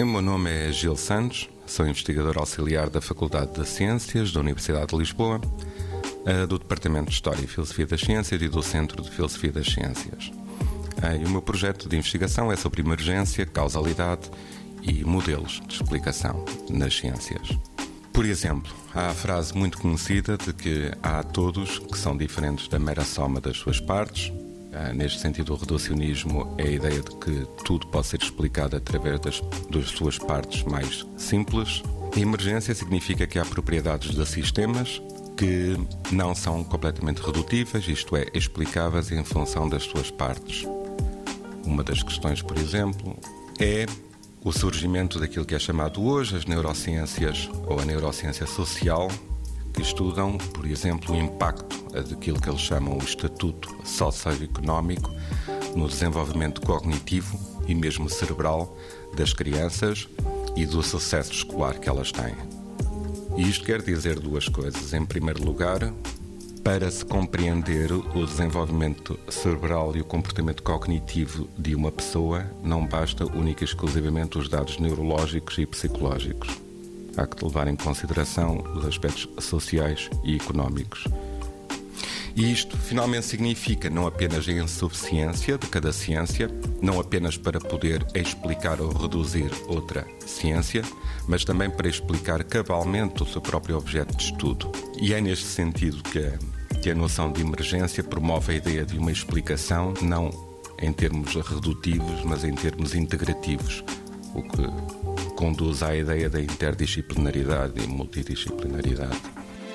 O meu nome é Gil Santos, sou investigador auxiliar da Faculdade de Ciências da Universidade de Lisboa, eh, do Departamento de História e Filosofia das Ciências e do Centro de Filosofia das Ciências. Eh, e o meu projeto de investigação é sobre emergência, causalidade e modelos de explicação nas ciências. Por exemplo, há a frase muito conhecida de que há todos que são diferentes da mera soma das suas partes. Ah, neste sentido, o reducionismo é a ideia de que tudo pode ser explicado através das, das suas partes mais simples. Emergência significa que há propriedades de sistemas que não são completamente redutíveis, isto é, explicáveis em função das suas partes. Uma das questões, por exemplo, é o surgimento daquilo que é chamado hoje as neurociências ou a neurociência social, que estudam, por exemplo, o impacto daquilo que eles chamam o estatuto socioeconómico no desenvolvimento cognitivo e mesmo cerebral das crianças e do sucesso escolar que elas têm. E isto quer dizer duas coisas. Em primeiro lugar, para se compreender o desenvolvimento cerebral e o comportamento cognitivo de uma pessoa, não basta única e exclusivamente os dados neurológicos e psicológicos. Há que levar em consideração os aspectos sociais e económicos. E isto finalmente significa não apenas a insuficiência de cada ciência, não apenas para poder explicar ou reduzir outra ciência, mas também para explicar cabalmente o seu próprio objeto de estudo. E é neste sentido que que a noção de emergência promove a ideia de uma explicação não em termos redutivos, mas em termos integrativos, o que conduz à ideia da interdisciplinaridade e multidisciplinaridade.